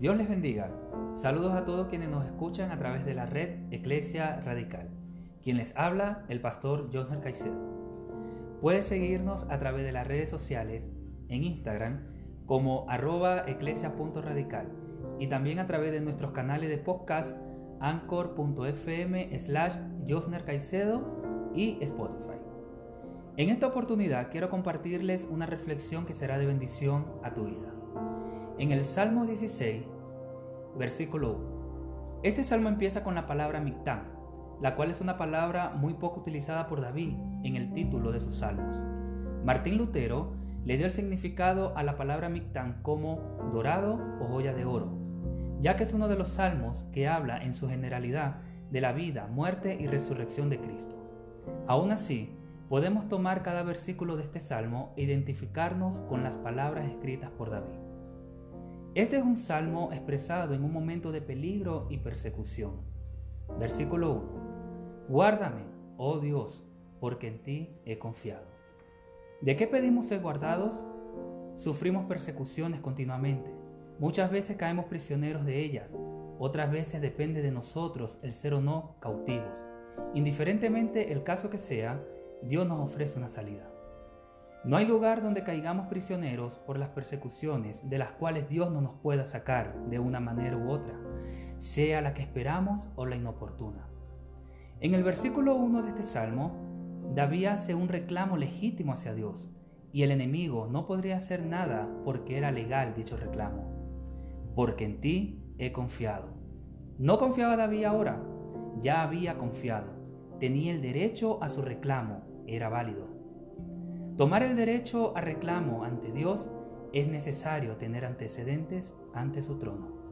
Dios les bendiga. Saludos a todos quienes nos escuchan a través de la red Eclesia Radical. Quien les habla, el pastor John Caicedo. Puedes seguirnos a través de las redes sociales en Instagram como arroba eclesia.radical y también a través de nuestros canales de podcast anchor.fm slash Josner Caicedo y Spotify. En esta oportunidad quiero compartirles una reflexión que será de bendición a tu vida. En el Salmo 16, versículo 1. Este salmo empieza con la palabra Mictán, la cual es una palabra muy poco utilizada por David en el título de sus salmos. Martín Lutero le dio el significado a la palabra Mictán como dorado o joya de oro, ya que es uno de los salmos que habla en su generalidad de la vida, muerte y resurrección de Cristo. Aún así, podemos tomar cada versículo de este salmo e identificarnos con las palabras escritas por David. Este es un salmo expresado en un momento de peligro y persecución. Versículo 1. Guárdame, oh Dios, porque en ti he confiado. ¿De qué pedimos ser guardados? Sufrimos persecuciones continuamente. Muchas veces caemos prisioneros de ellas, otras veces depende de nosotros el ser o no cautivos. Indiferentemente el caso que sea, Dios nos ofrece una salida. No hay lugar donde caigamos prisioneros por las persecuciones de las cuales Dios no nos pueda sacar de una manera u otra, sea la que esperamos o la inoportuna. En el versículo 1 de este salmo, David hace un reclamo legítimo hacia Dios, y el enemigo no podría hacer nada porque era legal dicho reclamo. Porque en ti he confiado. No confiaba David ahora, ya había confiado, tenía el derecho a su reclamo, era válido. Tomar el derecho a reclamo ante Dios es necesario tener antecedentes ante su trono.